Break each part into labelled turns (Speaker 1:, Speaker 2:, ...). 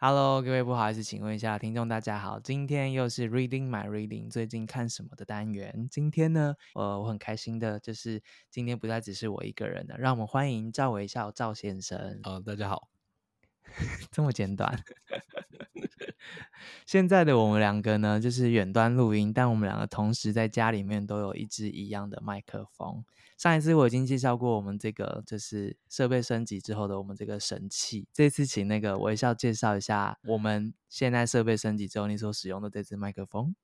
Speaker 1: Hello，各位不好意思，请问一下听众大家好，今天又是 Reading My Reading 最近看什么的单元。今天呢，呃，我很开心的，就是今天不再只是我一个人了，让我们欢迎赵微笑赵先生。
Speaker 2: 呃，大家好，
Speaker 1: 这么简短。现在的我们两个呢，就是远端录音，但我们两个同时在家里面都有一支一样的麦克风。上一次我已经介绍过我们这个就是设备升级之后的我们这个神器。这次请那个微笑介绍一下我们现在设备升级之后你所使用的这支麦克风。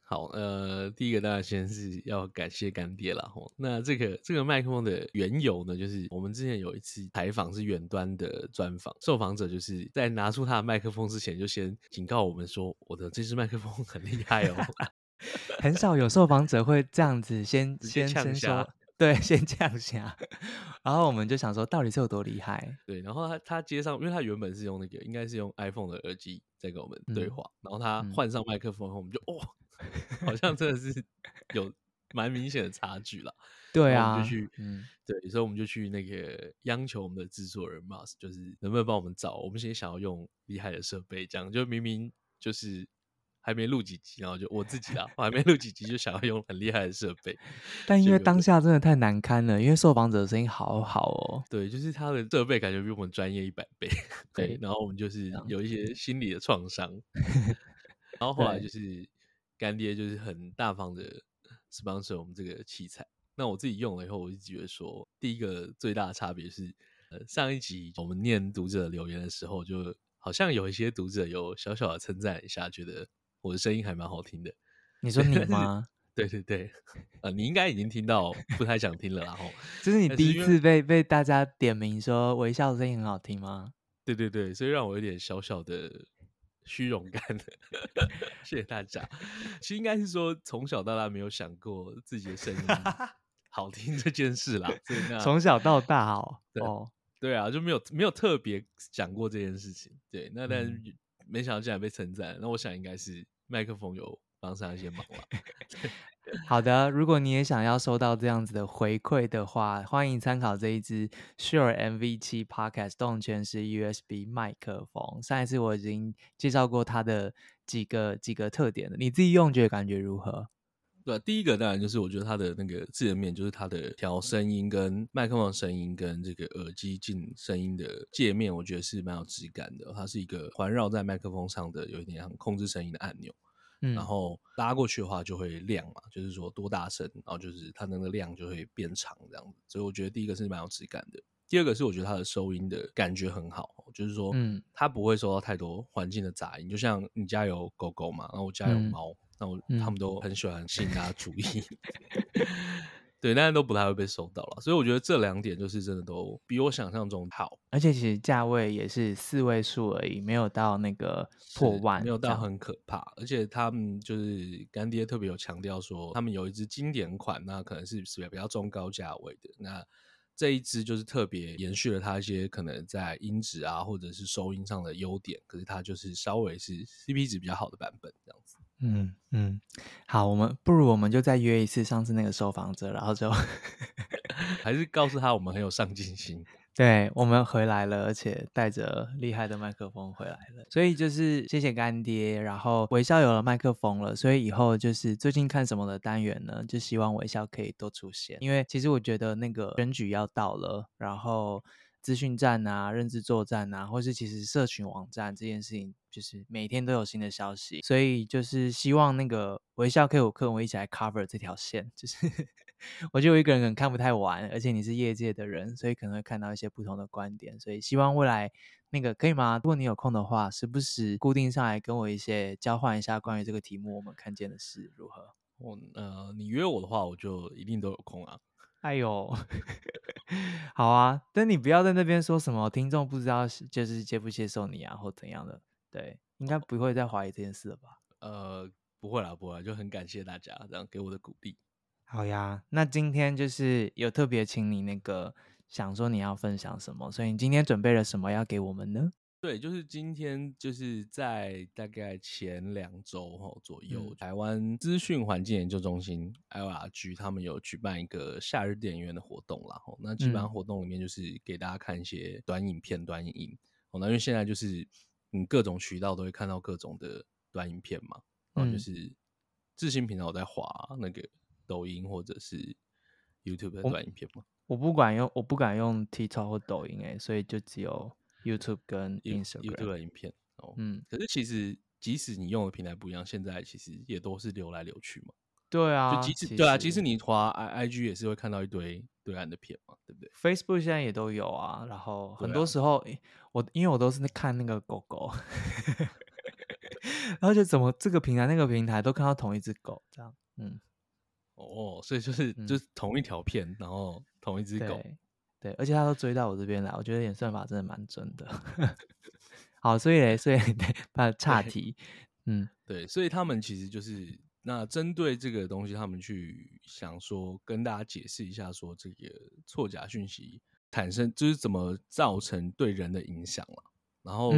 Speaker 2: 好，呃，第一个当然先是要感谢干爹啦。吼，那这个这个麦克风的缘由呢，就是我们之前有一次采访是远端的专访，受访者就是在拿出他的麦克风之前，就先警告我们说，我的这支麦克风很厉害哦。
Speaker 1: 很少有受访者会这样子先先先说。对，先这样想，然后我们就想说，到底是有多厉害？
Speaker 2: 对，然后他他接上，因为他原本是用那个，应该是用 iPhone 的耳机在跟我们对话，嗯、然后他换上麦克风后，我们就哦，好像真的是有蛮明显的差距了。
Speaker 1: 对啊，
Speaker 2: 就去，嗯，对，所以我们就去那个央求我们的制作人 Mas，就是能不能帮我们找，我们现在想要用厉害的设备，这样就明明就是。还没录几集，然后就我自己啊，我还没录几集就想要用很厉害的设备，
Speaker 1: 但因为当下真的太难堪了，因为受访者的声音好好哦，
Speaker 2: 对，就是他的设备感觉比我们专业一百倍，对，对，然后我们就是有一些心理的创伤，然后 后来就是干爹就是很大方的 sponsor 我们这个器材，那我自己用了以后，我就觉得说，第一个最大的差别是，呃，上一集我们念读者留言的时候，就好像有一些读者有小小的称赞一下，觉得。我的声音还蛮好听的，
Speaker 1: 你说你吗？
Speaker 2: 对对对，呃，你应该已经听到，不太想听了，然后
Speaker 1: 这是你第一次被被大家点名说微笑的声音很好听吗？
Speaker 2: 对对对，所以让我有点小小的虚荣感。谢谢大家。其实应该是说，从小到大没有想过自己的声音 好听这件事啦。
Speaker 1: 从小到大哦，
Speaker 2: 对哦，对啊，就没有没有特别讲过这件事情。对，那但没想到竟然被称赞，那我想应该是麦克风有帮上一些忙了。
Speaker 1: 好的，如果你也想要收到这样子的回馈的话，欢迎参考这一支 Shure MV7 Podcast 动圈式 USB 麦克风。上一次我已经介绍过它的几个几个特点了，你自己用觉得感觉如何？
Speaker 2: 对，第一个当然就是我觉得它的那个界面，就是它的调声音跟麦克风声音跟这个耳机进声音的界面，我觉得是蛮有质感的。它是一个环绕在麦克风上的，有一点像控制声音的按钮。嗯，然后拉过去的话就会亮嘛，就是说多大声，然后就是它那个量就会变长这样子。所以我觉得第一个是蛮有质感的。第二个是我觉得它的收音的感觉很好，就是说，嗯，它不会收到太多环境的杂音。就像你家有狗狗嘛，然后我家有猫。嗯那我他们都很喜欢吸引大家注意，嗯、对，但是都不太会被收到了，所以我觉得这两点就是真的都比我想象中好，
Speaker 1: 而且其实价位也是四位数而已，没有到那个破万，
Speaker 2: 没有到很可怕。而且他们就是干爹特别有强调说，他们有一支经典款，那可能是是比较中高价位的，那这一支就是特别延续了它一些可能在音质啊或者是收音上的优点，可是它就是稍微是 CP 值比较好的版本这样子。
Speaker 1: 嗯嗯，好，我们不如我们就再约一次上次那个受访者，然后就
Speaker 2: 还是告诉他我们很有上进心。
Speaker 1: 对，我们回来了，而且带着厉害的麦克风回来了，所以就是谢谢干爹。然后微笑有了麦克风了，所以以后就是最近看什么的单元呢？就希望微笑可以多出现，因为其实我觉得那个选举要到了，然后。资讯站啊，认知作战啊，或是其实社群网站这件事情，就是每天都有新的消息，所以就是希望那个微笑可以跟我一起来 cover 这条线。就是 我觉得我一个人可能看不太完，而且你是业界的人，所以可能会看到一些不同的观点。所以希望未来那个可以吗？如果你有空的话，时不时固定上来跟我一些交换一下关于这个题目我们看见的事如何？
Speaker 2: 我呃，你约我的话，我就一定都有空啊。
Speaker 1: 哎呦，好啊！但你不要在那边说什么听众不知道就是接不接受你啊，或怎样的？对，应该不会再怀疑这件事了吧？
Speaker 2: 呃，不会啦，不会啦，就很感谢大家这样给我的鼓励。
Speaker 1: 好呀，那今天就是有特别请你那个想说你要分享什么，所以你今天准备了什么要给我们呢？
Speaker 2: 对，就是今天就是在大概前两周哈左右，嗯、台湾资讯环境研究中心 IORG 他们有举办一个夏日电影院的活动啦。吼，那基本上活动里面就是给大家看一些短影片、短影音。哦，那因为现在就是你各种渠道都会看到各种的短影片嘛，然后就是智新频道在滑那个抖音或者是 YouTube 的短影片嘛。
Speaker 1: 我，不管用，我不敢用 TikTok 或抖音哎，所以就只有。YouTube 跟 Instagram
Speaker 2: YouTube 的影片哦，嗯，可是其实即使你用的平台不一样，现在其实也都是流来流去嘛。
Speaker 1: 对啊，
Speaker 2: 就即使对啊，即使你滑 I IG 也是会看到一堆对岸的片嘛，对不对
Speaker 1: ？Facebook 现在也都有啊，然后很多时候、我因为我都是看那个狗狗，然后就怎么这个平台那个平台都看到同一只狗这样，嗯，
Speaker 2: 哦，所以就是、嗯、就是同一条片，然后同一只狗。
Speaker 1: 对，而且他都追到我这边来，我觉得演算法真的蛮准的。好，所以所以 把岔题，嗯，
Speaker 2: 对，所以他们其实就是那针对这个东西，他们去想说跟大家解释一下，说这个错假讯息产生就是怎么造成对人的影响了。然后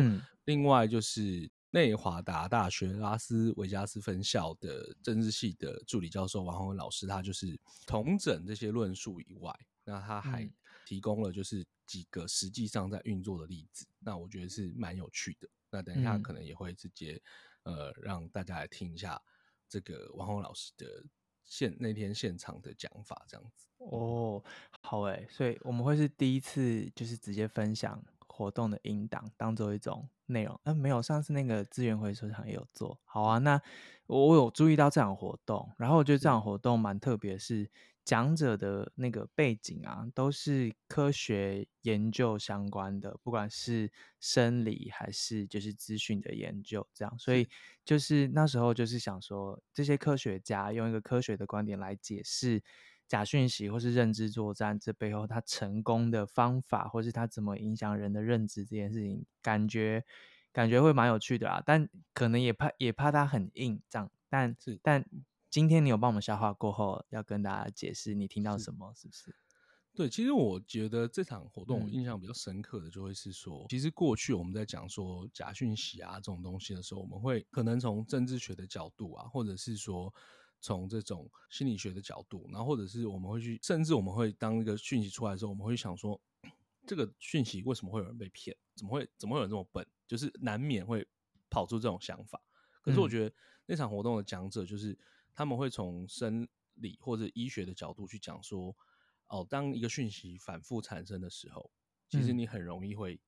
Speaker 2: 另外就是内华达大学拉斯维加斯分校的政治系的助理教授王宏文老师，他就是同整这些论述以外，那他还、嗯。提供了就是几个实际上在运作的例子，那我觉得是蛮有趣的。那等一下可能也会直接、嗯、呃让大家来听一下这个王宏老师的现那天现场的讲法，这样子。
Speaker 1: 哦，好诶，所以我们会是第一次就是直接分享活动的音档，当做一种内容。嗯、呃，没有，上次那个资源回收场也有做。好啊，那我有注意到这场活动，然后我觉得这场活动蛮特别，是。讲者的那个背景啊，都是科学研究相关的，不管是生理还是就是资讯的研究，这样。所以就是那时候就是想说，这些科学家用一个科学的观点来解释假讯息或是认知作战这背后他成功的方法，或是他怎么影响人的认知这件事情，感觉感觉会蛮有趣的啊。但可能也怕也怕它很硬这样，但是但。今天你有帮我们消化过后，要跟大家解释你听到什么，是不是？
Speaker 2: 对，其实我觉得这场活动我印象比较深刻的，就会是说，嗯、其实过去我们在讲说假讯息啊这种东西的时候，我们会可能从政治学的角度啊，或者是说从这种心理学的角度，然后或者是我们会去，甚至我们会当一个讯息出来的时候，我们会想说，这个讯息为什么会有人被骗？怎么会怎么会有人这么笨？就是难免会跑出这种想法。可是我觉得那场活动的讲者就是。他们会从生理或者医学的角度去讲说，哦，当一个讯息反复产生的时候，其实你很容易会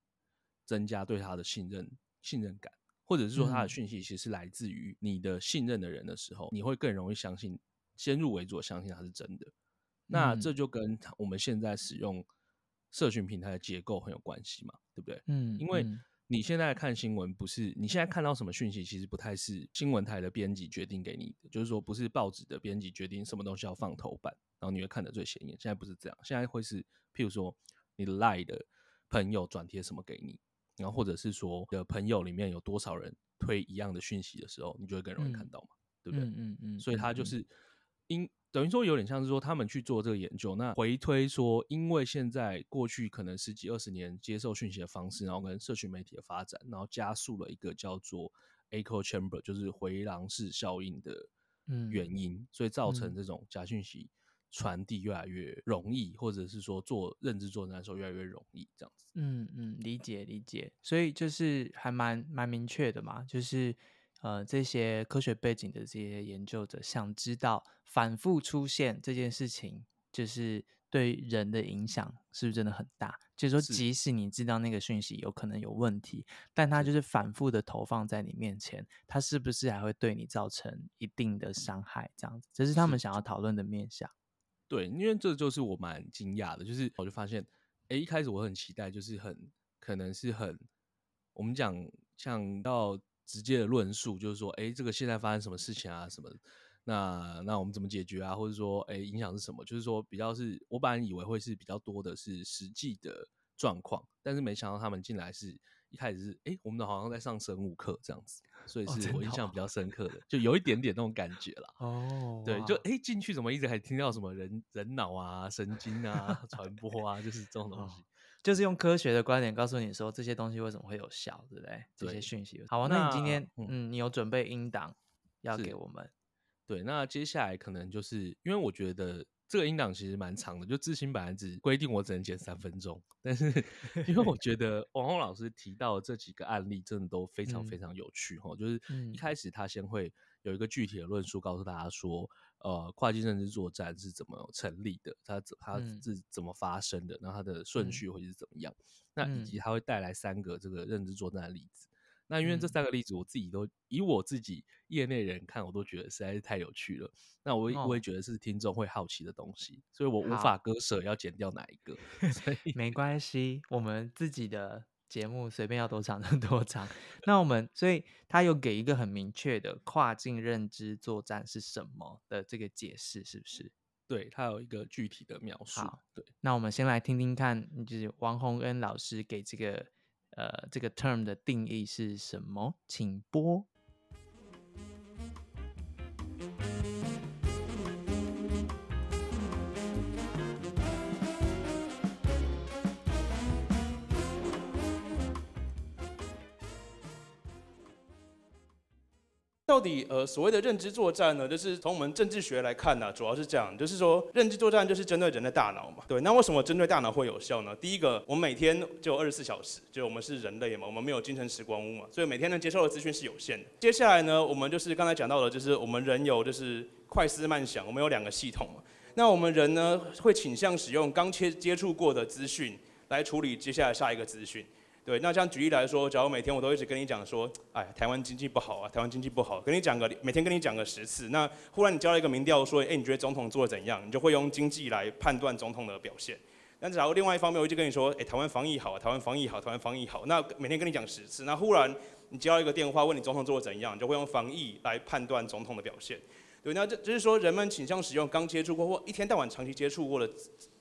Speaker 2: 增加对他的信任、信任感，或者是说他的讯息其实是来自于你的信任的人的时候，你会更容易相信，先入为主相信他是真的。那这就跟我们现在使用社群平台的结构很有关系嘛，对不对？嗯，因为。你现在看新闻，不是你现在看到什么讯息，其实不太是新闻台的编辑决定给你的，就是说不是报纸的编辑决定什么东西要放头版，然后你会看得最显眼。现在不是这样，现在会是譬如说你的 Line 的朋友转贴什么给你，然后或者是说的朋友里面有多少人推一样的讯息的时候，你就会更容易看到嘛，嗯、对不对？嗯嗯嗯。所以他就是因。等于说有点像是说他们去做这个研究，那回推说，因为现在过去可能十几二十年接受讯息的方式，然后跟社群媒体的发展，然后加速了一个叫做 echo chamber，就是回廊式效应的原因，嗯、所以造成这种假讯息传递越来越容易，或者是说做认知作战的时候越来越容易，这样子。
Speaker 1: 嗯嗯，理解理解，所以就是还蛮蛮明确的嘛，就是。呃，这些科学背景的这些研究者想知道反复出现这件事情，就是对人的影响是不是真的很大？就是说，即使你知道那个讯息有可能有问题，但它就是反复的投放在你面前，它是不是还会对你造成一定的伤害？这样子，这是他们想要讨论的面向。
Speaker 2: 对，因为这就是我蛮惊讶的，就是我就发现，哎，一开始我很期待，就是很可能是很我们讲像到。直接的论述就是说，哎，这个现在发生什么事情啊？什么？那那我们怎么解决啊？或者说，哎，影响是什么？就是说，比较是我本来以为会是比较多的是实际的状况，但是没想到他们进来是一开始是，哎，我们的好像在上生物课这样子。所以是我印象比较深刻的，就有一点点那种感觉啦。
Speaker 1: 哦，
Speaker 2: 对，就哎进去怎么一直还听到什么人人脑啊、神经啊、传播啊，就是这种东西。
Speaker 1: 就是用科学的观点告诉你说这些东西为什么会有效，对不对？这些讯息。好啊，那你今天嗯，嗯，你有准备音档要给我们？
Speaker 2: 对，那接下来可能就是因为我觉得这个音档其实蛮长的，就自新本来只规定我只能剪三分钟，但是因为我觉得 王红老师提到的这几个案例真的都非常非常有趣哈、嗯，就是一开始他先会有一个具体的论述告诉大家说。呃，跨境认知作战是怎么成立的？它它是怎么发生的？嗯、然后它的顺序会是怎么样、嗯？那以及它会带来三个这个认知作战的例子。嗯、那因为这三个例子，我自己都以我自己业内人看，我都觉得实在是太有趣了。那我我也觉得是听众会好奇的东西，所以我无法割舍要剪掉哪一个。所以
Speaker 1: 没关系，我们自己的。节目随便要多长就多长，那我们所以他有给一个很明确的跨境认知作战是什么的这个解释，是不是？
Speaker 2: 对，他有一个具体的描述。
Speaker 1: 好，
Speaker 2: 对，
Speaker 1: 那我们先来听听看，就是王洪恩老师给这个呃这个 term 的定义是什么？请播。
Speaker 3: 到底呃所谓的认知作战呢，就是从我们政治学来看呢、主要是这样，就是说认知作战就是针对人的大脑嘛。对，那为什么针对大脑会有效呢？第一个，我们每天就二十四小时，就我们是人类嘛，我们没有精神时光屋嘛，所以每天能接受的资讯是有限的。接下来呢，我们就是刚才讲到的，就是我们人有就是快思慢想，我们有两个系统嘛。那我们人呢会倾向使用刚接接触过的资讯来处理接下来下一个资讯。对，那这样举例来说，假如每天我都一直跟你讲说，哎，台湾经济不好啊，台湾经济不好，跟你讲个每天跟你讲个十次，那忽然你交了一个民调说，哎，你觉得总统做的怎样？你就会用经济来判断总统的表现。但假如另外一方面，我就跟你说，哎，台湾防疫好，台湾防疫好，台湾防疫好，那每天跟你讲十次，那忽然你接到一个电话问你总统做的怎样，你就会用防疫来判断总统的表现。对，那这就是说人们倾向使用刚接触过或一天到晚长期接触过的。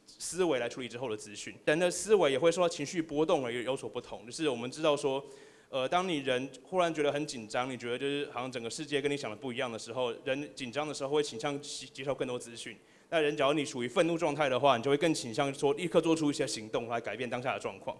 Speaker 3: 思维来处理之后的资讯，人的思维也会受到情绪波动而有所不同。就是我们知道说，呃，当你人忽然觉得很紧张，你觉得就是好像整个世界跟你想的不一样的时候，人紧张的时候会倾向接受更多资讯。那人假如你处于愤怒状态的话，你就会更倾向说立刻做出一些行动来改变当下的状况。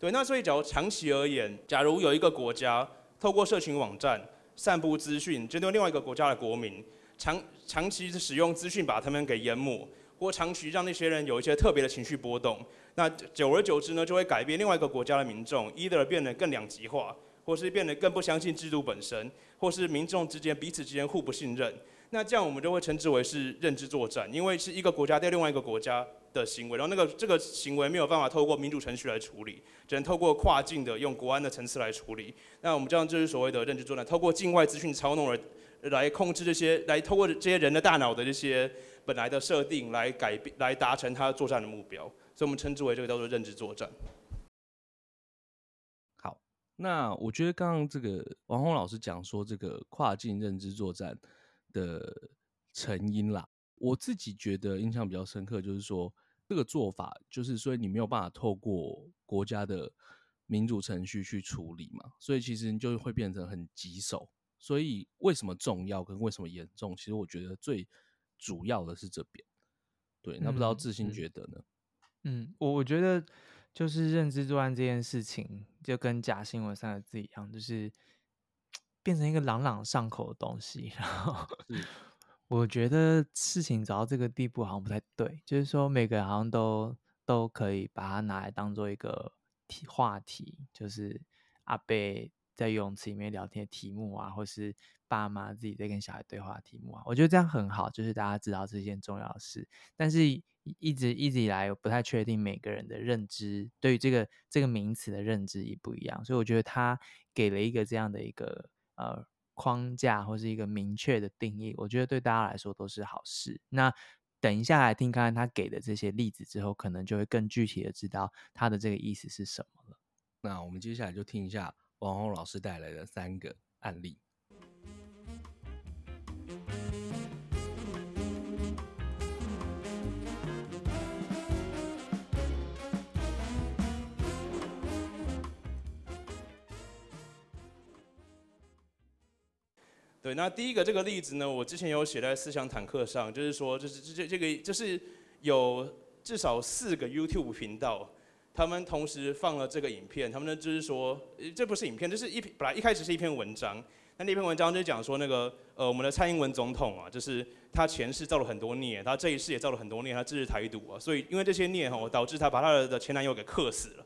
Speaker 3: 对，那所以假如长期而言，假如有一个国家透过社群网站散布资讯，针对另外一个国家的国民，长长期使用资讯把他们给淹没。或长期让那些人有一些特别的情绪波动，那久而久之呢，就会改变另外一个国家的民众，either 变得更两极化，或是变得更不相信制度本身，或是民众之间彼此之间互不信任。那这样我们就会称之为是认知作战，因为是一个国家对另外一个国家的行为，然后那个这个行为没有办法透过民主程序来处理，只能透过跨境的用国安的层次来处理。那我们这样就是所谓的认知作战，透过境外资讯操弄而来控制这些，来透过这些人的大脑的这些。本来的设定来改变，来达成他作战的目标，所以我们称之为这个叫做认知作战。
Speaker 2: 好，那我觉得刚刚这个王鸿老师讲说这个跨境认知作战的成因啦，我自己觉得印象比较深刻，就是说这个做法就是说你没有办法透过国家的民主程序去处理嘛，所以其实你就会变成很棘手。所以为什么重要跟为什么严重，其实我觉得最。主要的是这边，对，那不知道自信觉得呢？
Speaker 1: 嗯，我、嗯、我觉得就是认知作案这件事情，就跟假新闻三个字一样，就是 变成一个朗朗上口的东西。然后，我觉得事情走到这个地步好像不太对，就是说每个人好像都都可以把它拿来当做一个题话题，就是阿贝。在游泳池里面聊天的题目啊，或是爸妈自己在跟小孩对话题目啊，我觉得这样很好，就是大家知道这件重要的事。但是一直一直以来，我不太确定每个人的认知对于这个这个名词的认知也不一样，所以我觉得他给了一个这样的一个呃框架或是一个明确的定义，我觉得对大家来说都是好事。那等一下来听看看他给的这些例子之后，可能就会更具体的知道他的这个意思是什么了。
Speaker 2: 那我们接下来就听一下。王红老师带来的三个案例。
Speaker 3: 对，那第一个这个例子呢，我之前有写在思想坦克上，就是说，就是这这这个就是有至少四个 YouTube 频道，他们同时放了这个影片，他们呢就是说，这不是影片，这是一本来一开始是一篇文章，那那篇文章就讲说那个呃我们的蔡英文总统啊，就是他前世造了很多孽，他这一世也造了很多孽，他支持台独啊，所以因为这些孽哈，导致他把他的前男友给克死了。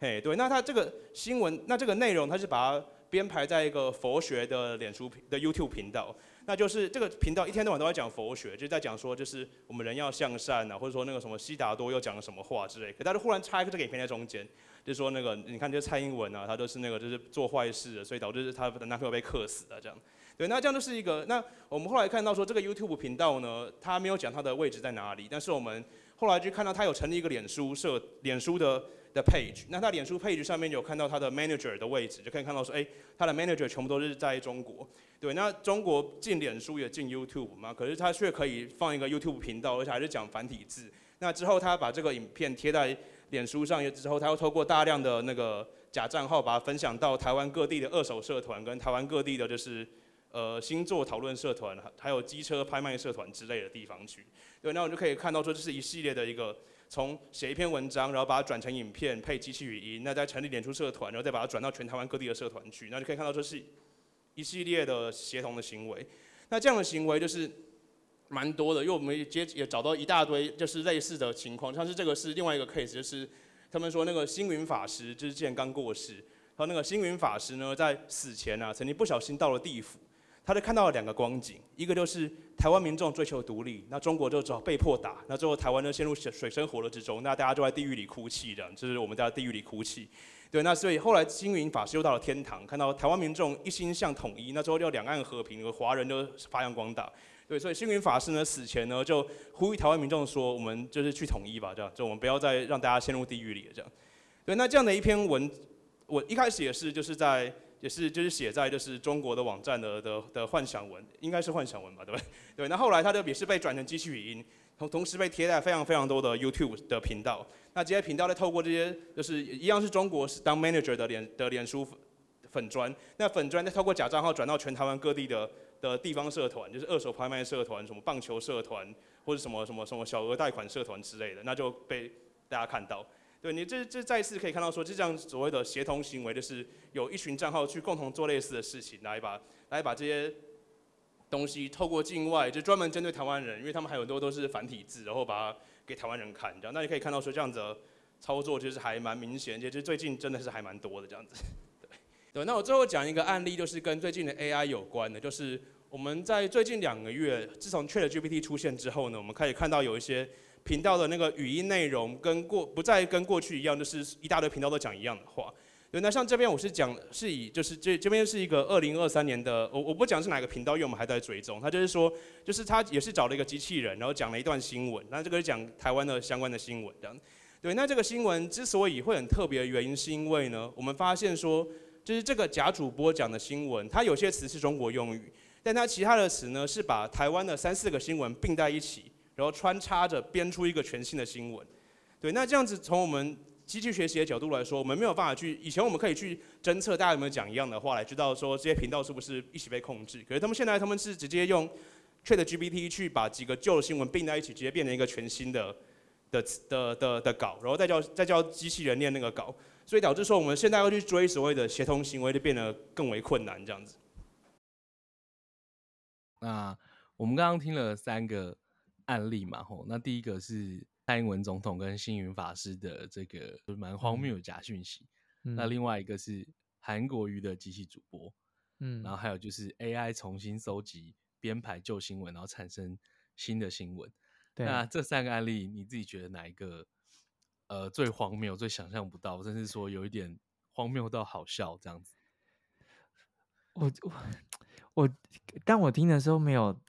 Speaker 3: 嘿，对，那他这个新闻，那这个内容，他是把它编排在一个佛学的脸书的 YouTube 频道，那就是这个频道一天到晚都在讲佛学，就在讲说，就是我们人要向善啊，或者说那个什么悉达多又讲了什么话之类。可他就忽然插一个这个影片在中间，就说那个你看这蔡英文啊，他都是那个就是做坏事的，所以导致他的男朋友被克死了这样。对，那这样就是一个，那我们后来看到说这个 YouTube 频道呢，他没有讲他的位置在哪里，但是我们后来就看到他有成立一个脸书社，脸书的。的 page，那他脸书 page 上面有看到他的 manager 的位置，就可以看到说，哎，他的 manager 全部都是在中国。对，那中国进脸书也进 YouTube 嘛，可是他却可以放一个 YouTube 频道，而且还是讲繁体字。那之后他把这个影片贴在脸书上，之后他又透过大量的那个假账号，把它分享到台湾各地的二手社团，跟台湾各地的就是呃星座讨论社团，还有机车拍卖社团之类的地方去。对，那我就可以看到说，这是一系列的一个。从写一篇文章，然后把它转成影片，配机器语音，那再成立演出社团，然后再把它转到全台湾各地的社团去，那就可以看到这是一系列的协同的行为。那这样的行为就是蛮多的，因为我们接也找到一大堆就是类似的情况，像是这个是另外一个 case，就是他们说那个星云法师就是之前刚过世，然后那个星云法师呢在死前啊曾经不小心到了地府。他就看到了两个光景，一个就是台湾民众追求独立，那中国就只好被迫打，那最后台湾呢陷入水深火热之中，那大家就在地狱里哭泣，这样就是我们在地狱里哭泣。对，那所以后来星云法师又到了天堂，看到台湾民众一心向统一，那之后就两岸和平，和华人就发扬光大。对，所以星云法师呢死前呢就呼吁台湾民众说，我们就是去统一吧，这样就我们不要再让大家陷入地狱里了，这样。对，那这样的一篇文，我一开始也是就是在。也是就是写在就是中国的网站的的的幻想文，应该是幻想文吧，对不对？对，那后来它就也是被转成机器语音，同同时被贴在非常非常多的 YouTube 的频道。那这些频道再透过这些就是一样是中国是当 manager 的脸的脸书粉砖，那粉砖再透过假账号转到全台湾各地的的地方社团，就是二手拍卖社团、什么棒球社团或者什么什么什么小额贷款社团之类的，那就被大家看到。对，你这这再一次可以看到说，就这样所谓的协同行为，就是有一群账号去共同做类似的事情，来把来把这些东西透过境外，就专门针对台湾人，因为他们还有很多都是繁体字，然后把它给台湾人看，这样，那你可以看到说这样子的操作其实还蛮明显，其实最近真的是还蛮多的这样子。对，对，那我最后讲一个案例，就是跟最近的 AI 有关的，就是我们在最近两个月，自从 ChatGPT 出现之后呢，我们可以看到有一些。频道的那个语音内容跟过不再跟过去一样，就是一大堆频道都讲一样的话。对，那像这边我是讲是以就是这这边是一个二零二三年的，我我不讲是哪个频道，因为我们还在追踪。他就是说，就是他也是找了一个机器人，然后讲了一段新闻。那这个是讲台湾的相关的新闻这样。对，那这个新闻之所以会很特别的原因，是因为呢，我们发现说，就是这个假主播讲的新闻，它有些词是中国用语，但它其他的词呢是把台湾的三四个新闻并在一起。然后穿插着编出一个全新的新闻，对，那这样子从我们机器学习的角度来说，我们没有办法去，以前我们可以去侦测大家有没有讲一样的话，来知道说这些频道是不是一起被控制。可是他们现在他们是直接用 ChatGPT 去把几个旧的新闻并在一起，直接变成一个全新的的的的的稿，然后再叫再叫机器人念那个稿，所以导致说我们现在要去追所谓的协同行为，就变得更为困难这样子。
Speaker 2: 那我们刚刚听了三个。案例嘛，吼，那第一个是蔡英文总统跟星云法师的这个就是蛮荒谬的假讯息，嗯，那另外一个是韩国瑜的机器主播，嗯，然后还有就是 AI 重新搜集编排旧新闻，然后产生新的新闻。那这三个案例，你自己觉得哪一个呃最荒谬、最想象不到，甚至说有一点荒谬到好笑这样子？
Speaker 1: 我我我，但我听的时候没有，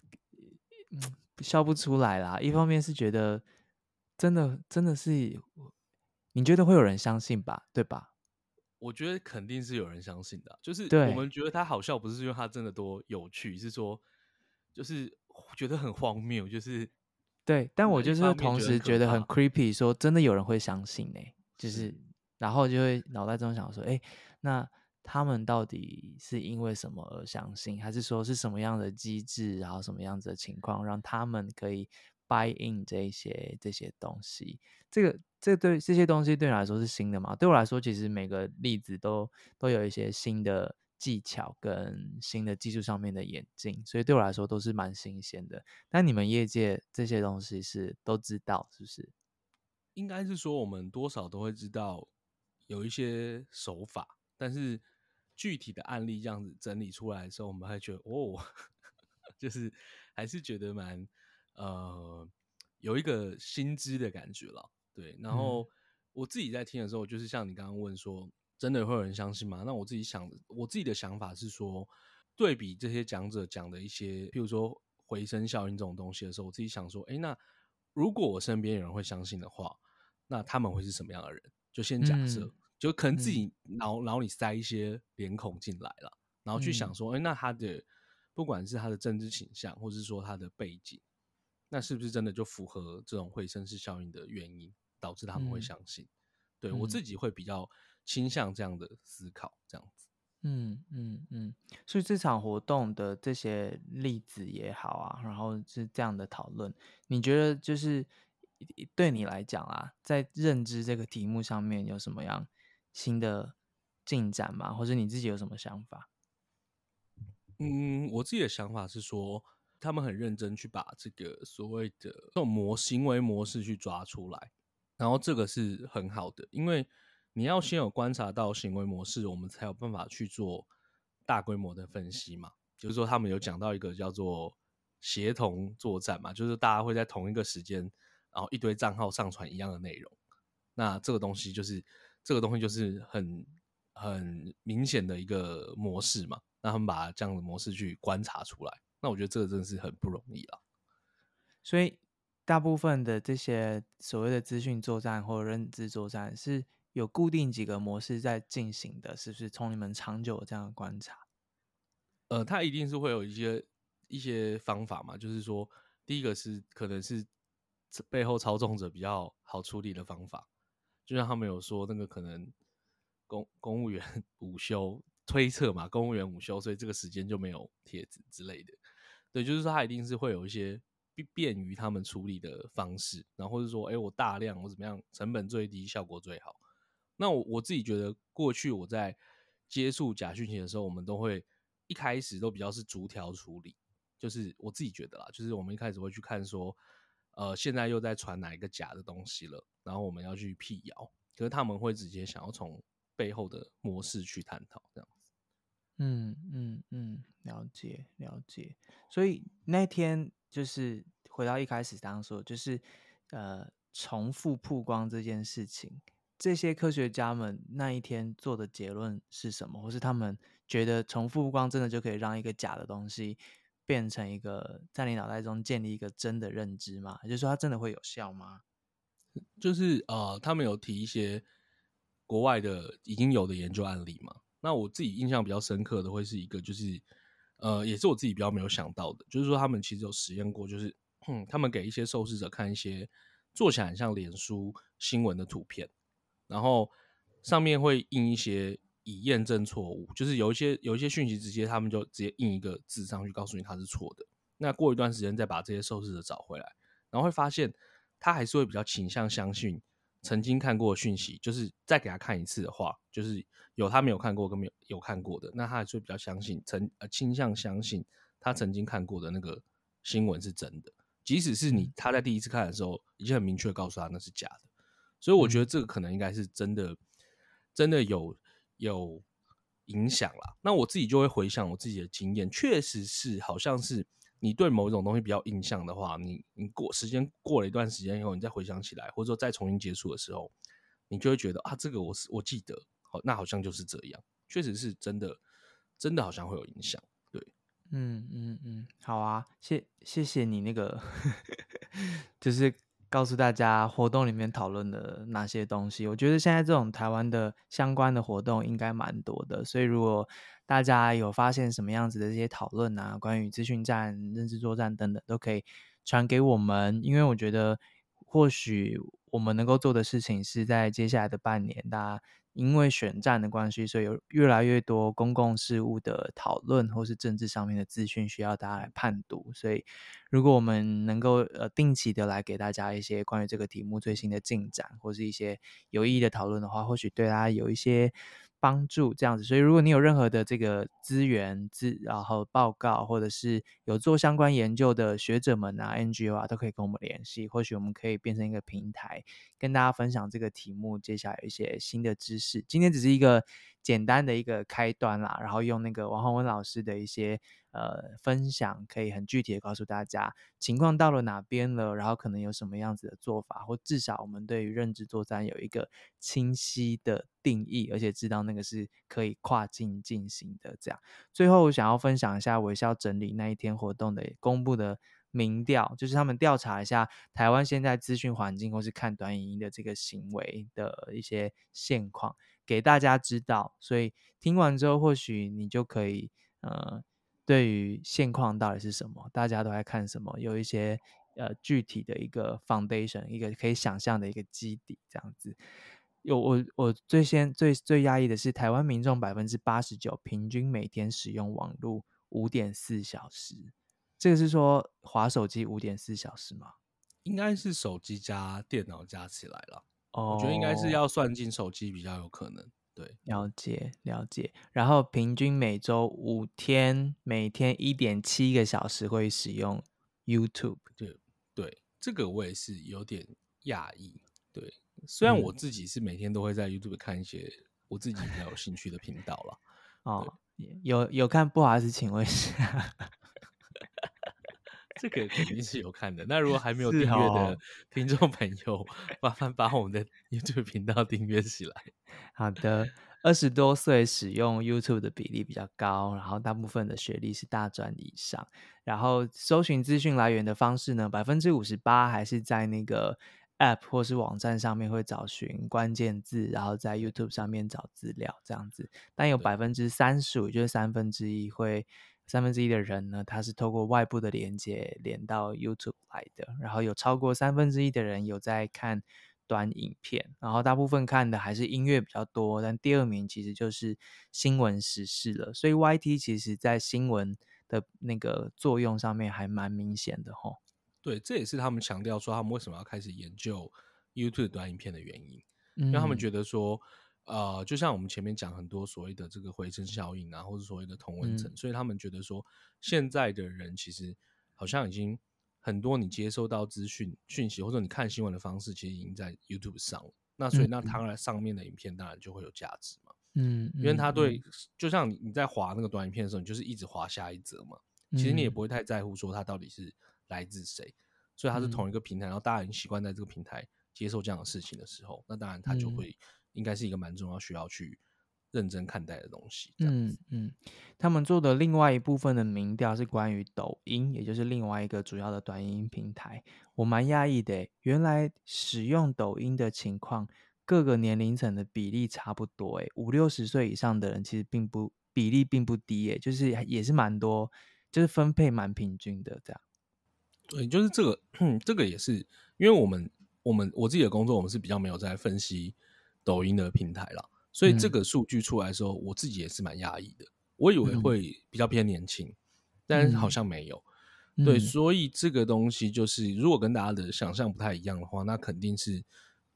Speaker 1: 嗯。笑不出来啦，一方面是觉得真的真的是，你觉得会有人相信吧？对吧？
Speaker 2: 我觉得肯定是有人相信的，就是我们觉得他好笑，不是因为他真的多有趣，是说就是觉得很荒谬，就是
Speaker 1: 对。但我就是同时觉得很 creepy，说真的有人会相信呢、欸，就是然后就会脑袋中想说，哎，那他们到底是因为什么而相信，还是说是什么样的机制，然后什么样子的情况让他们可以 buy in 这一些这些东西？这个这对这些东西对你来说是新的吗？对我来说，其实每个例子都都有一些新的技巧跟新的技术上面的演进，所以对我来说都是蛮新鲜的。但你们业界这些东西是都知道，是不是？
Speaker 2: 应该是说我们多少都会知道有一些手法，但是具体的案例这样子整理出来的时候，我们还觉得哦，就是还是觉得蛮呃有一个新知的感觉了。对，然后我自己在听的时候，就是像你刚刚问说。真的会有人相信吗？那我自己想，我自己的想法是说，对比这些讲者讲的一些，譬如说回声效应这种东西的时候，我自己想说，哎，那如果我身边有人会相信的话，那他们会是什么样的人？就先假设，嗯、就可能自己脑脑里塞一些脸孔进来了，然后去想说，哎，那他的不管是他的政治倾向，或是说他的背景，那是不是真的就符合这种会声式效应的原因，导致他们会相信？嗯、对我自己会比较。倾向这样的思考，这样子，
Speaker 1: 嗯嗯嗯，所以这场活动的这些例子也好啊，然后是这样的讨论，你觉得就是对你来讲啊，在认知这个题目上面有什么样新的进展吗？或者你自己有什么想法？
Speaker 2: 嗯，我自己的想法是说，他们很认真去把这个所谓的这种模行为模式去抓出来，然后这个是很好的，因为。你要先有观察到行为模式，我们才有办法去做大规模的分析嘛。就是说，他们有讲到一个叫做协同作战嘛，就是大家会在同一个时间，然后一堆账号上传一样的内容。那这个东西就是这个东西就是很很明显的一个模式嘛。那他们把这样的模式去观察出来，那我觉得这个真的是很不容易了。
Speaker 1: 所以，大部分的这些所谓的资讯作战或认知作战是。有固定几个模式在进行的，是不是？从你们长久的这样的观察，
Speaker 2: 呃，它一定是会有一些一些方法嘛。就是说，第一个是可能是背后操纵者比较好处理的方法，就像他们有说那个可能公公务员 午休推测嘛，公务员午休，所以这个时间就没有帖子之类的。对，就是说他一定是会有一些便便于他们处理的方式，然后或者说，哎，我大量我怎么样，成本最低，效果最好。那我我自己觉得，过去我在接触假讯息的时候，我们都会一开始都比较是逐条处理，就是我自己觉得啦，就是我们一开始会去看说，呃，现在又在传哪一个假的东西了，然后我们要去辟谣，可是他们会直接想要从背后的模式去探讨这样子。
Speaker 1: 嗯嗯嗯，了解了解。所以那天就是回到一开始刚刚说，就是呃，重复曝光这件事情。这些科学家们那一天做的结论是什么？或是他们觉得重复曝光真的就可以让一个假的东西变成一个在你脑袋中建立一个真的认知吗？也就是说，它真的会有效吗？
Speaker 2: 就是呃，他们有提一些国外的已经有的研究案例嘛。那我自己印象比较深刻的会是一个，就是呃，也是我自己比较没有想到的，就是说他们其实有实验过，就是 他们给一些受试者看一些做起来很像脸书新闻的图片。然后上面会印一些已验证错误，就是有一些有一些讯息直接他们就直接印一个字上去告诉你它是错的。那过一段时间再把这些受试者找回来，然后会发现他还是会比较倾向相信曾经看过的讯息，就是再给他看一次的话，就是有他没有看过跟没有有看过的，那他还是会比较相信曾呃倾向相信他曾经看过的那个新闻是真的，即使是你他在第一次看的时候已经很明确告诉他那是假的。所以我觉得这个可能应该是真的，真的有有影响啦。那我自己就会回想我自己的经验，确实是好像是你对某一种东西比较印象的话，你你过时间过了一段时间以后，你再回想起来，或者说再重新接触的时候，你就会觉得啊，这个我是我记得，好，那好像就是这样，确实是真的，真的好像会有影响。对，
Speaker 1: 嗯嗯嗯，好啊，谢谢谢你那个，就是。告诉大家活动里面讨论的那些东西，我觉得现在这种台湾的相关的活动应该蛮多的，所以如果大家有发现什么样子的这些讨论啊，关于资讯站、认知作战等等，都可以传给我们，因为我觉得或许我们能够做的事情是在接下来的半年，大家因为选战的关系，所以有越来越多公共事务的讨论或是政治上面的资讯需要大家来判读。所以，如果我们能够呃定期的来给大家一些关于这个题目最新的进展，或是一些有意义的讨论的话，或许对大家有一些。帮助这样子，所以如果你有任何的这个资源资，然后报告，或者是有做相关研究的学者们啊、NGO 啊，都可以跟我们联系。或许我们可以变成一个平台，跟大家分享这个题目，接下来有一些新的知识。今天只是一个简单的一个开端啦，然后用那个王宏文老师的一些。呃，分享可以很具体的告诉大家情况到了哪边了，然后可能有什么样子的做法，或至少我们对于认知作战有一个清晰的定义，而且知道那个是可以跨境进行的。这样，最后我想要分享一下微笑整理那一天活动的公布的民调，就是他们调查一下台湾现在资讯环境或是看短影音的这个行为的一些现况，给大家知道。所以听完之后，或许你就可以呃。对于现况到底是什么，大家都在看什么，有一些呃具体的一个 foundation，一个可以想象的一个基底，这样子。有我我最先最最压抑的是台湾民众百分之八十九平均每天使用网络五点四小时，这个是说划手机五点四小时吗？
Speaker 2: 应该是手机加电脑加起来了。
Speaker 1: 哦，
Speaker 2: 我觉得应该是要算进手机比较有可能。对，
Speaker 1: 了解了解，然后平均每周五天，每天一点七个小时会使用 YouTube。
Speaker 2: 对对，这个我也是有点讶异。对，虽然我自己是每天都会在 YouTube 看一些我自己比较有兴趣的频道了。
Speaker 1: 哦，有有看，不好意思，请问一下。
Speaker 2: 这个肯定是有看的。那如果还没有订阅的听众朋友，麻烦把我们的 YouTube 频道订阅起来。
Speaker 1: 好的，二十多岁使用 YouTube 的比例比较高，然后大部分的学历是大专以上。然后搜寻资讯来源的方式呢，百分之五十八还是在那个 App 或是网站上面会找寻关键字，然后在 YouTube 上面找资料这样子。但有百分之三十五，就是三分之一会。三分之一的人呢，他是透过外部的连接连到 YouTube 来的，然后有超过三分之一的人有在看短影片，然后大部分看的还是音乐比较多，但第二名其实就是新闻时事了。所以 YT 其实在新闻的那个作用上面还蛮明显的吼。
Speaker 2: 对，这也是他们强调说他们为什么要开始研究 YouTube 短影片的原因，因为他们觉得说。呃，就像我们前面讲很多所谓的这个回声效应啊，或者所谓的同温层，嗯，所以他们觉得说，现在的人其实好像已经很多，你接收到资讯讯息或者你看新闻的方式，其实已经在 YouTube 上了。那所以那当然上面的影片当然就会有价值嘛。嗯，因为他对，就像你你在滑那个短影片的时候，你就是一直滑下一则嘛，其实你也不会太在乎说它到底是来自谁，所以它是同一个平台，然后大家已经习惯在这个平台接受这样的事情的时候，那当然它就会。应该是一个蛮重要需要去认真看待的东西。
Speaker 1: 嗯嗯，他们做的另外一部分的民调是关于抖音，也就是另外一个主要的短音平台。我蛮讶异的，原来使用抖音的情况，各个年龄层的比例差不多。哎，五六十岁以上的人其实并不比例并不低，哎，就是也是蛮多，就是分配蛮平均的这样。
Speaker 2: 对，就是这个，这个也是因为我们我们我自己的工作，我们是比较没有在分析。抖音的平台了，所以这个数据出来的时候，嗯、我自己也是蛮压抑的。我以为会比较偏年轻，嗯、但是好像没有。嗯、对，所以这个东西就是，如果跟大家的想象不太一样的话，那肯定是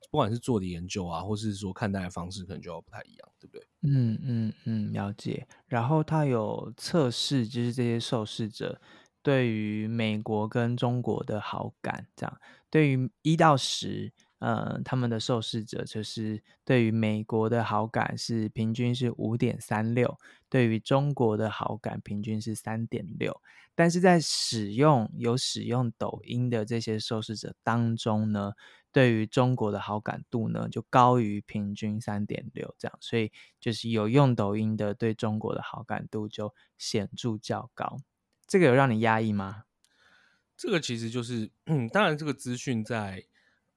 Speaker 2: 不管是做的研究啊，或是说看待的方式，可能就要不太一样，对不对？
Speaker 1: 嗯嗯嗯，了解。然后他有测试，就是这些受试者对于美国跟中国的好感，这样对于一到十。呃，他们的受试者就是对于美国的好感是平均是五点三六，对于中国的好感平均是三点六，但是在使用有使用抖音的这些受试者当中呢，对于中国的好感度呢就高于平均三点六，这样，所以就是有用抖音的对中国的好感度就显著较高，这个有让你压抑吗？
Speaker 2: 这个其实就是，嗯，当然这个资讯在。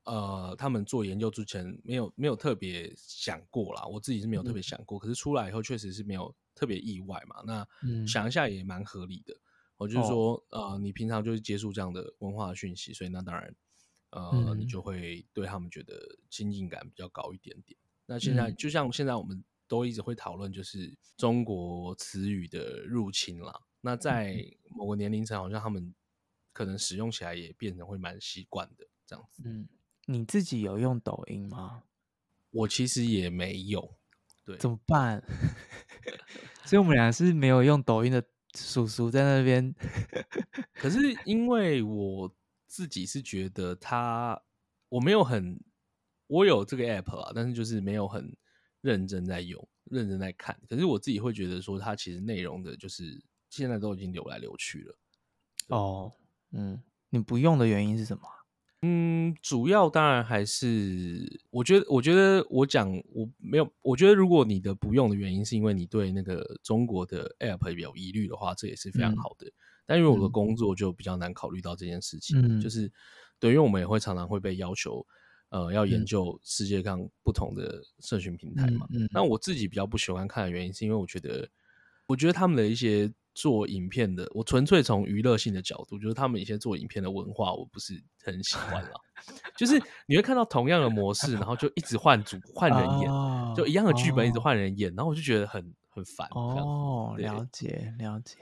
Speaker 2: 呃，他们做研究之前没有没有特别想过啦，我自己是没有特别想过，嗯、可是出来以后确实是没有特别意外嘛。那想一下也蛮合理的。我、嗯、就是说，哦、呃，你平常就是接触这样的文化的讯息，所以那当然，呃，嗯、你就会对他们觉得亲近感比较高一点点。那现在、嗯、就像现在我们都一直会讨论，就是中国词语的入侵啦。那在某个年龄层，好像他们可能使用起来也变成会蛮习惯的这样子。
Speaker 1: 嗯，你自己有用抖音吗？
Speaker 2: 我其实也没有。对，
Speaker 1: 怎么办？所以我们俩是没有用抖音的叔叔在那边。
Speaker 2: 可是因为我自己是觉得他，我没有很，我有这个 app 啊，但是就是没有很认真在用，认真在看。可是我自己会觉得说，它其实内容的就是。现在都已经流来流去了。
Speaker 1: 哦，嗯，你不用的原因是什么？
Speaker 2: 嗯，主要当然还是我觉得，我觉得我讲我没有，我觉得如果你的不用的原因是因为你对那个中国的 app 有疑虑的话，这也是非常好的。嗯、但因为我的工作就比较难考虑到这件事情，嗯、就是对，因为我们也会常常会被要求，呃，要研究世界上不同的社群平台嘛。嗯，那、嗯、我自己比较不喜欢看的原因是因为我觉得，我觉得他们的一些。做影片的，我纯粹从娱乐性的角度，就是他们一些做影片的文化，我不是很喜欢啦。就是 你会看到同样的模式，然后就一直换组换人演，哦、就一样的剧本一直换人演，哦、然后我就觉得很很烦。
Speaker 1: 哦，了解了解。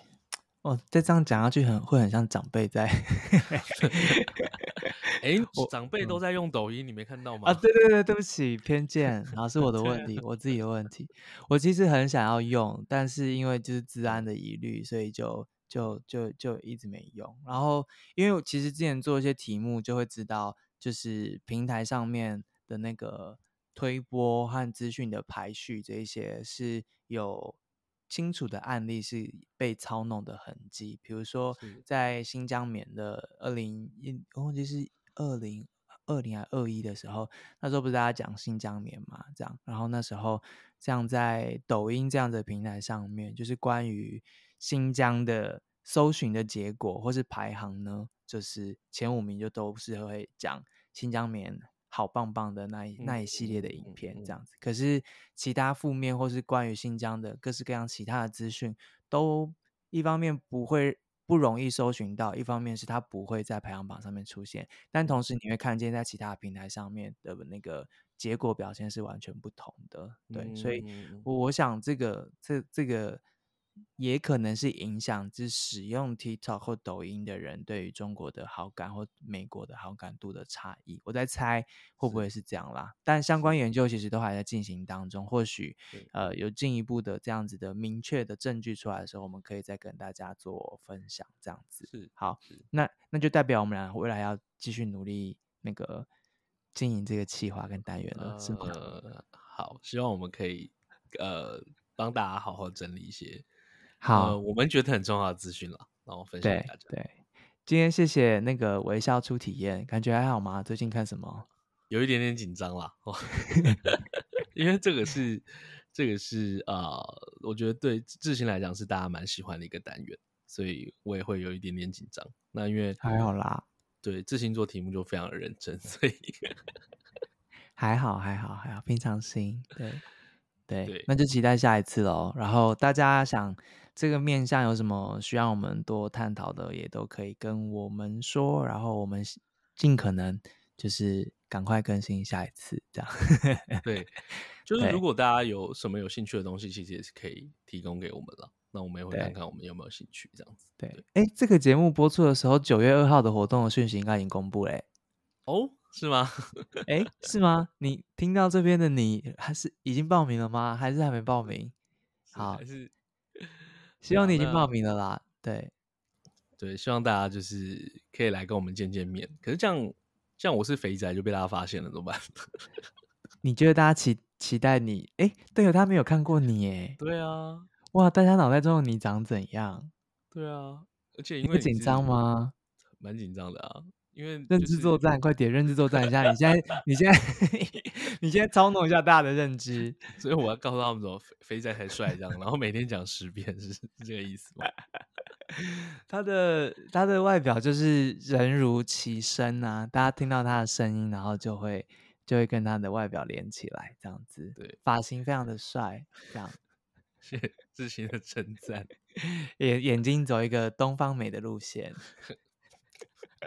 Speaker 1: 哦，再这样讲下去很，很会很像长辈在。
Speaker 2: 哎，长辈都在用抖音，你没看到吗？
Speaker 1: 啊，对对对，对不起，偏见，然后是我的问题，我自己的问题。我其实很想要用，但是因为就是治安的疑虑，所以就就就就一直没用。然后，因为我其实之前做一些题目，就会知道，就是平台上面的那个推播和资讯的排序，这一些是有。清楚的案例是被操弄的痕迹，比如说在新疆棉的二零一，我忘记是二零二零还二一的时候，那时候不是大家讲新疆棉嘛，这样，然后那时候这样在抖音这样的平台上面，就是关于新疆的搜寻的结果或是排行呢，就是前五名就都是会讲新疆棉。好棒棒的那一那一系列的影片，这样子。可是其他负面或是关于新疆的各式各样其他的资讯，都一方面不会不容易搜寻到，一方面是它不会在排行榜上面出现。但同时你会看见在其他平台上面的那个结果表现是完全不同的。对，所以我想这个这这个。也可能是影响之使用 TikTok 或抖音的人对于中国的好感或美国的好感度的差异，我在猜会不会是这样啦？但相关研究其实都还在进行当中，或许呃有进一步的这样子的明确的证据出来的时候，我们可以再跟大家做分享。这样子是好，那那就代表我们俩未来要继续努力那个经营这个企划跟单元了，是吗？
Speaker 2: 呃，好，希望我们可以呃帮大家好好整理一些。
Speaker 1: 好、
Speaker 2: 呃，我们觉得很重要的资讯了，然后分享给大家。
Speaker 1: 对，对，今天谢谢那个微笑初体验，感觉还好吗？最近看什么？
Speaker 2: 有一点点紧张啦，因为这个是这个是啊、呃，我觉得对志兴来讲是大家蛮喜欢的一个单元，所以我也会有一点点紧张。那因为
Speaker 1: 还好啦，
Speaker 2: 对志兴做题目就非常的认真，所以
Speaker 1: 还好还好还好，平常心。对对，对那就期待下一次喽。然后大家想。这个面向有什么需要我们多探讨的，也都可以跟我们说，然后我们尽可能就是赶快更新下一次，这样。
Speaker 2: 对，就是如果大家有什么有兴趣的东西，其实也是可以提供给我们了。那我们也会看看我们有没有兴趣，这样子。
Speaker 1: 对，哎，这个节目播出的时候，九月二号的活动的讯息应该已经公布嘞。
Speaker 2: 哦，是吗？
Speaker 1: 哎，是吗？你听到这边的你，还是已经报名了吗？还是还没报名？好，还是。希望你已经报名了啦，对，
Speaker 2: 对，希望大家就是可以来跟我们见见面。可是这样，这样我是肥宅就被大家发现了，怎么办？
Speaker 1: 你觉得大家期期待你？哎，对了，他没有看过你，耶，
Speaker 2: 对啊，
Speaker 1: 哇，大家脑袋中的你长怎样？
Speaker 2: 对啊，而且因为
Speaker 1: 紧张吗？
Speaker 2: 蛮紧张的啊。因为、
Speaker 1: 就是、认知作战，快点认知作战一下！你现在，你现在，你现在操弄一下大家的认知，
Speaker 2: 所以我要告诉他们怎么，肥仔才帅这样，然后每天讲十遍，是是这个意思吗？
Speaker 1: 他的他的外表就是人如其声啊，大家听到他的声音，然后就会就会跟他的外表连起来，这样子。
Speaker 2: 对，
Speaker 1: 发型非常的帅，这样。
Speaker 2: 谢谢志行的称赞，
Speaker 1: 眼眼睛走一个东方美的路线。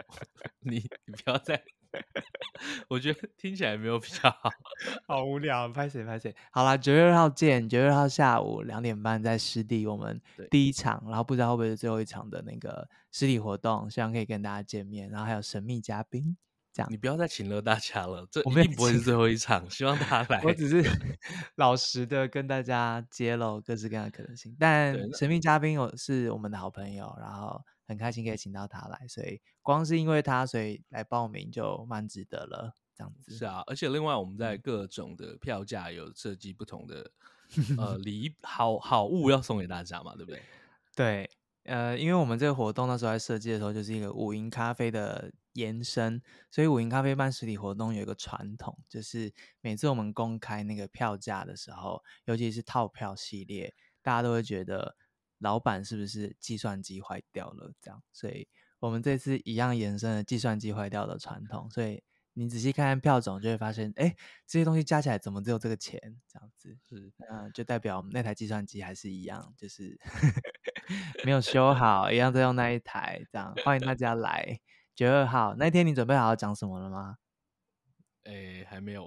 Speaker 2: 你你不要再 我觉得听起来没有比较好，
Speaker 1: 好无聊。拍谁拍谁？好啦，九月二号见。九月二号下午两点半在湿地，我们第一场，然后不知道会不会是最后一场的那个湿地活动，希望可以跟大家见面。然后还有神秘嘉宾，这样。
Speaker 2: 你不要再请了大家了，这一定不会是最后一场。希望大家来。
Speaker 1: 我只是老实的跟大家揭露各式各样的可能性。但神秘嘉宾我是我们的好朋友，然后。很开心可以请到他来，所以光是因为他，所以来报名就蛮值得了。这样子
Speaker 2: 是啊，而且另外我们在各种的票价有设计不同的呃礼好好物要送给大家嘛，对不对？
Speaker 1: 对，呃，因为我们这个活动那时候在设计的时候就是一个五营咖啡的延伸，所以五营咖啡办实体活动有一个传统，就是每次我们公开那个票价的时候，尤其是套票系列，大家都会觉得。老板是不是计算机坏掉了？这样，所以我们这次一样延伸了计算机坏掉的传统。所以你仔细看看票种，就会发现，哎，这些东西加起来怎么只有这个钱？这样子是，嗯，就代表我们那台计算机还是一样，就是 没有修好，一样在用那一台。这样，欢迎大家来九月二号那天，你准备好要讲什么了吗？
Speaker 2: 哎，还没有，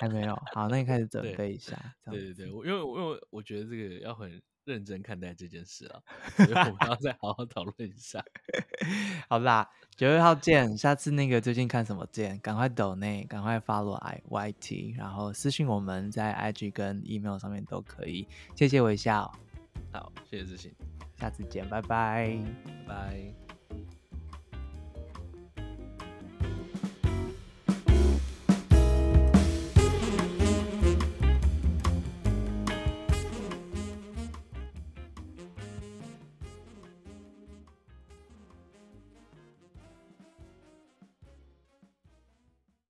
Speaker 1: 还没有。好，那你开始准备一下。
Speaker 2: 对对对，因为因为我觉得这个要很。认真看待这件事啊，所以我们要再好好讨论一下。
Speaker 1: 好啦，九月号见。下次那个最近看什么见？赶快抖内，赶快 follow I YT，然后私信我们在 IG 跟 email 上面都可以。谢谢微笑，
Speaker 2: 好，谢谢自信，
Speaker 1: 下次见，拜拜，
Speaker 2: 拜。